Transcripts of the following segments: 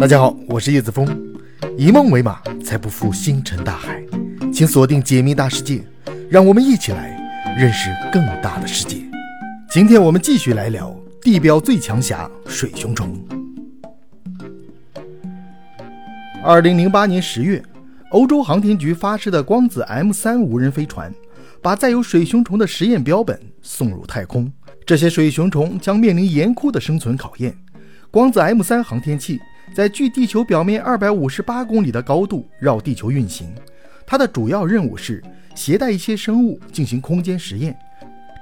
大家好，我是叶子峰，以梦为马，才不负星辰大海。请锁定解密大世界，让我们一起来认识更大的世界。今天我们继续来聊地表最强侠水熊虫。二零零八年十月，欧洲航天局发射的光子 M 三无人飞船，把载有水熊虫的实验标本送入太空。这些水熊虫将面临严酷的生存考验。光子 M 三航天器在距地球表面二百五十八公里的高度绕地球运行，它的主要任务是携带一些生物进行空间实验。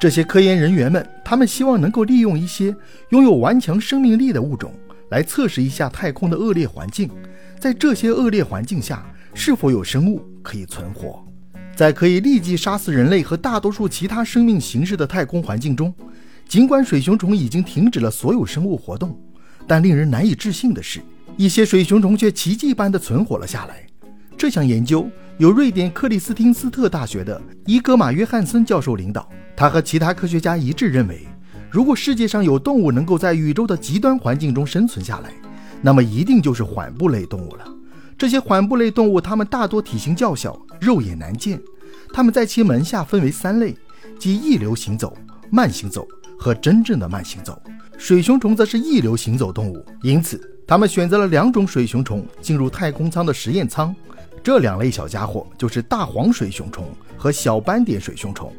这些科研人员们，他们希望能够利用一些拥有顽强生命力的物种，来测试一下太空的恶劣环境，在这些恶劣环境下是否有生物可以存活。在可以立即杀死人类和大多数其他生命形式的太空环境中，尽管水熊虫已经停止了所有生物活动。但令人难以置信的是，一些水熊虫却奇迹般地存活了下来。这项研究由瑞典克里斯汀斯特大学的伊格玛·约翰森教授领导。他和其他科学家一致认为，如果世界上有动物能够在宇宙的极端环境中生存下来，那么一定就是缓步类动物了。这些缓步类动物，它们大多体型较小，肉眼难见。它们在其门下分为三类，即一流行走、慢行走和真正的慢行走。水熊虫则是一流行走动物，因此他们选择了两种水熊虫进入太空舱的实验舱。这两类小家伙就是大黄水熊虫和小斑点水熊虫，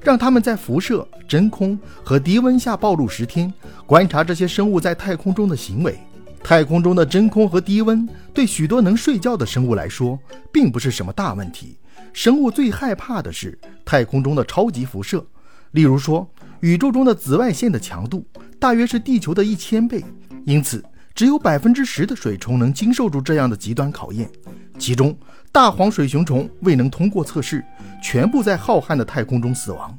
让他们在辐射、真空和低温下暴露十天，观察这些生物在太空中的行为。太空中的真空和低温对许多能睡觉的生物来说并不是什么大问题。生物最害怕的是太空中的超级辐射，例如说宇宙中的紫外线的强度。大约是地球的一千倍，因此只有百分之十的水虫能经受住这样的极端考验。其中，大黄水熊虫未能通过测试，全部在浩瀚的太空中死亡；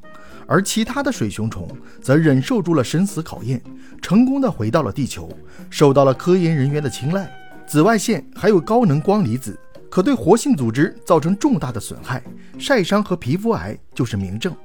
而其他的水熊虫则忍受住了生死考验，成功的回到了地球，受到了科研人员的青睐。紫外线还有高能光离子，可对活性组织造成重大的损害，晒伤和皮肤癌就是明证。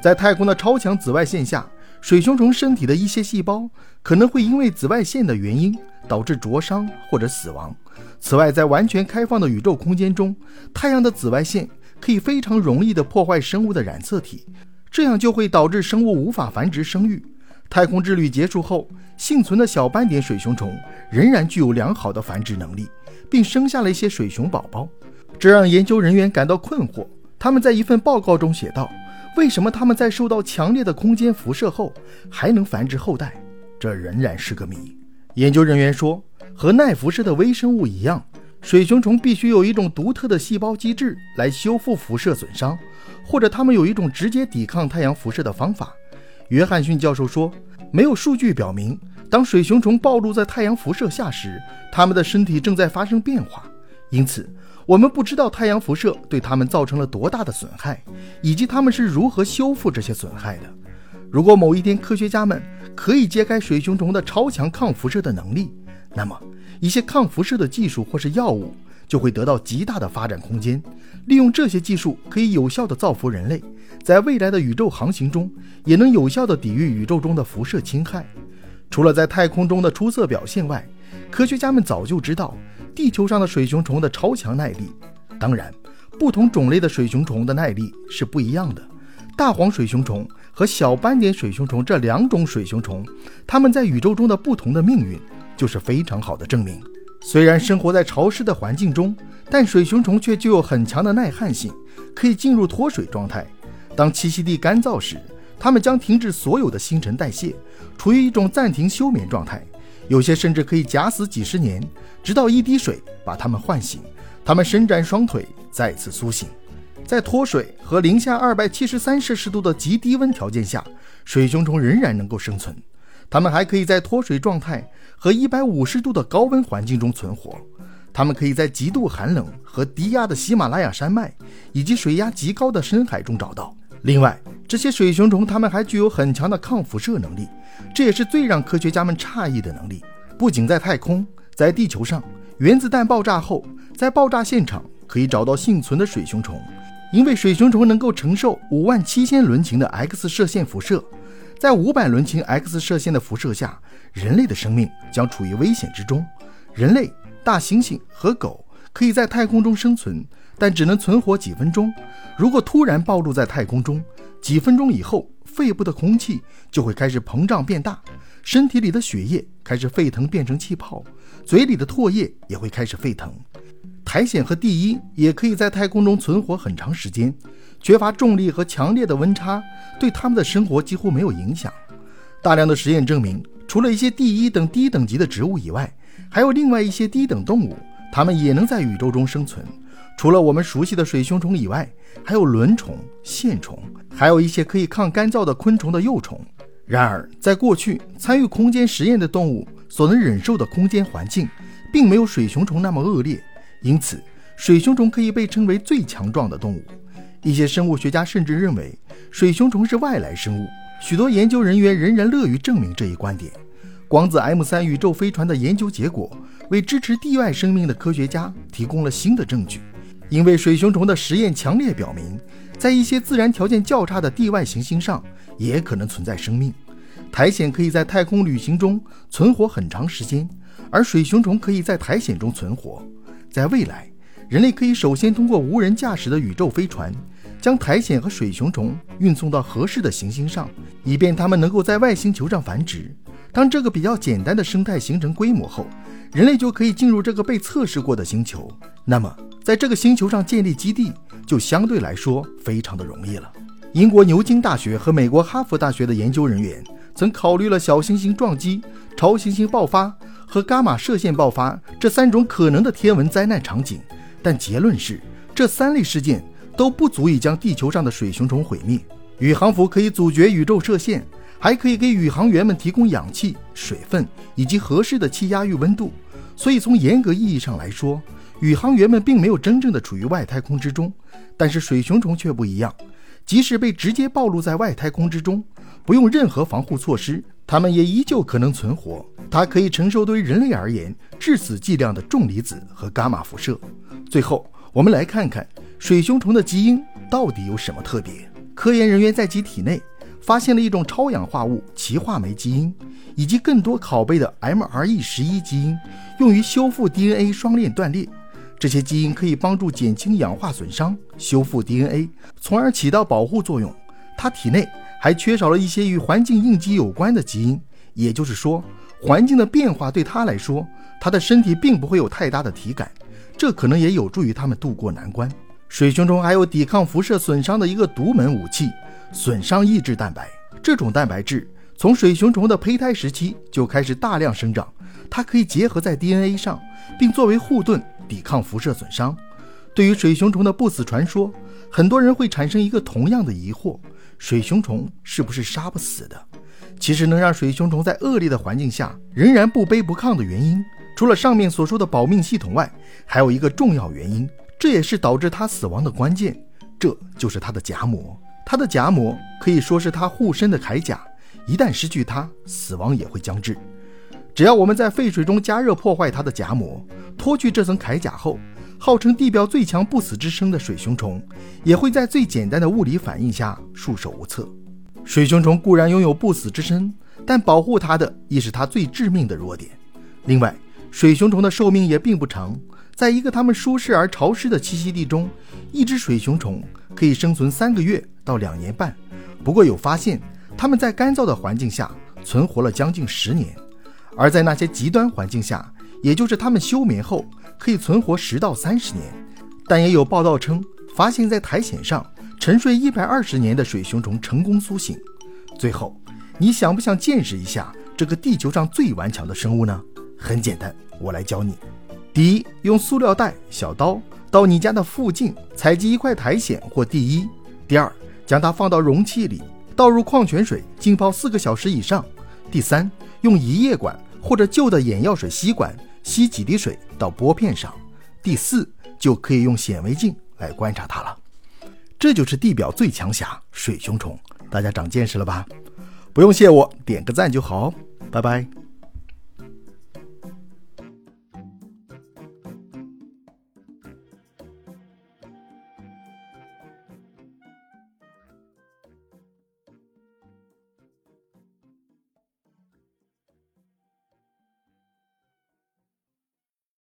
在太空的超强紫外线下。水熊虫身体的一些细胞可能会因为紫外线的原因导致灼伤或者死亡。此外，在完全开放的宇宙空间中，太阳的紫外线可以非常容易地破坏生物的染色体，这样就会导致生物无法繁殖生育。太空之旅结束后，幸存的小斑点水熊虫仍然具有良好的繁殖能力，并生下了一些水熊宝宝，这让研究人员感到困惑。他们在一份报告中写道。为什么它们在受到强烈的空间辐射后还能繁殖后代？这仍然是个谜。研究人员说，和耐辐射的微生物一样，水熊虫必须有一种独特的细胞机制来修复辐射损伤，或者它们有一种直接抵抗太阳辐射的方法。约翰逊教授说，没有数据表明，当水熊虫暴露在太阳辐射下时，它们的身体正在发生变化。因此。我们不知道太阳辐射对它们造成了多大的损害，以及它们是如何修复这些损害的。如果某一天科学家们可以揭开水熊虫的超强抗辐射的能力，那么一些抗辐射的技术或是药物就会得到极大的发展空间。利用这些技术，可以有效地造福人类，在未来的宇宙航行中也能有效地抵御宇宙中的辐射侵害。除了在太空中的出色表现外，科学家们早就知道。地球上的水熊虫的超强耐力，当然，不同种类的水熊虫的耐力是不一样的。大黄水熊虫和小斑点水熊虫这两种水熊虫，它们在宇宙中的不同的命运，就是非常好的证明。虽然生活在潮湿的环境中，但水熊虫却具有很强的耐旱性，可以进入脱水状态。当栖息地干燥时，它们将停止所有的新陈代谢，处于一种暂停休眠状态。有些甚至可以假死几十年，直到一滴水把它们唤醒，它们伸展双腿，再次苏醒。在脱水和零下二百七十三摄氏度的极低温条件下，水熊虫仍然能够生存。它们还可以在脱水状态和一百五十度的高温环境中存活。它们可以在极度寒冷和低压的喜马拉雅山脉以及水压极高的深海中找到。另外，这些水熊虫它们还具有很强的抗辐射能力。这也是最让科学家们诧异的能力。不仅在太空，在地球上，原子弹爆炸后，在爆炸现场可以找到幸存的水熊虫，因为水熊虫能够承受五万七千伦琴的 X 射线辐射。在五百伦琴 X 射线的辐射下，人类的生命将处于危险之中。人类大猩猩和狗可以在太空中生存，但只能存活几分钟。如果突然暴露在太空中，几分钟以后，肺部的空气就会开始膨胀变大，身体里的血液开始沸腾变成气泡，嘴里的唾液也会开始沸腾。苔藓和地衣也可以在太空中存活很长时间，缺乏重力和强烈的温差对他们的生活几乎没有影响。大量的实验证明，除了一些地衣等低等级的植物以外，还有另外一些低等动物，它们也能在宇宙中生存。除了我们熟悉的水熊虫以外，还有轮虫、线虫，还有一些可以抗干燥的昆虫的幼虫。然而，在过去参与空间实验的动物所能忍受的空间环境，并没有水熊虫那么恶劣。因此，水熊虫可以被称为最强壮的动物。一些生物学家甚至认为水熊虫是外来生物。许多研究人员仍然乐于证明这一观点。光子 M 三宇宙飞船的研究结果为支持地外生命的科学家提供了新的证据。因为水熊虫的实验强烈表明，在一些自然条件较差的地外行星上也可能存在生命。苔藓可以在太空旅行中存活很长时间，而水熊虫可以在苔藓中存活。在未来，人类可以首先通过无人驾驶的宇宙飞船，将苔藓和水熊虫运送到合适的行星上，以便它们能够在外星球上繁殖。当这个比较简单的生态形成规模后，人类就可以进入这个被测试过的星球。那么，在这个星球上建立基地就相对来说非常的容易了。英国牛津大学和美国哈佛大学的研究人员曾考虑了小行星撞击、超新星爆发。和伽马射线爆发这三种可能的天文灾难场景，但结论是，这三类事件都不足以将地球上的水熊虫毁灭。宇航服可以阻绝宇宙射线，还可以给宇航员们提供氧气、水分以及合适的气压与温度。所以，从严格意义上来说，宇航员们并没有真正的处于外太空之中。但是，水熊虫却不一样，即使被直接暴露在外太空之中，不用任何防护措施。它们也依旧可能存活。它可以承受对人类而言致死剂量的重离子和伽马辐射。最后，我们来看看水熊虫的基因到底有什么特别。科研人员在其体内发现了一种超氧化物歧化酶基因，以及更多拷贝的 mRE 十一基因，用于修复 DNA 双链断裂。这些基因可以帮助减轻氧化损伤、修复 DNA，从而起到保护作用。它体内。还缺少了一些与环境应激有关的基因，也就是说，环境的变化对他来说，他的身体并不会有太大的体感，这可能也有助于他们渡过难关。水熊虫还有抵抗辐射损伤的一个独门武器——损伤抑制蛋白。这种蛋白质从水熊虫的胚胎时期就开始大量生长，它可以结合在 DNA 上，并作为护盾抵抗辐射损伤。对于水熊虫的不死传说，很多人会产生一个同样的疑惑。水熊虫是不是杀不死的？其实能让水熊虫在恶劣的环境下仍然不卑不亢的原因，除了上面所说的保命系统外，还有一个重要原因，这也是导致它死亡的关键，这就是它的荚膜。它的荚膜可以说是它护身的铠甲，一旦失去它，死亡也会将至。只要我们在沸水中加热破坏它的荚膜，脱去这层铠甲后。号称地表最强不死之身的水熊虫，也会在最简单的物理反应下束手无策。水熊虫固然拥有不死之身，但保护它的亦是它最致命的弱点。另外，水熊虫的寿命也并不长，在一个它们舒适而潮湿的栖息地中，一只水熊虫可以生存三个月到两年半。不过有发现，它们在干燥的环境下存活了将近十年，而在那些极端环境下，也就是它们休眠后。可以存活十到三十年，但也有报道称，发现在苔藓上沉睡一百二十年的水熊虫成功苏醒。最后，你想不想见识一下这个地球上最顽强的生物呢？很简单，我来教你。第一，用塑料袋、小刀到你家的附近采集一块苔藓或地衣。第二，将它放到容器里，倒入矿泉水浸泡四个小时以上。第三，用移液管或者旧的眼药水吸管。吸几滴水到玻片上，第四就可以用显微镜来观察它了。这就是地表最强侠水熊虫，大家长见识了吧？不用谢我，点个赞就好，拜拜。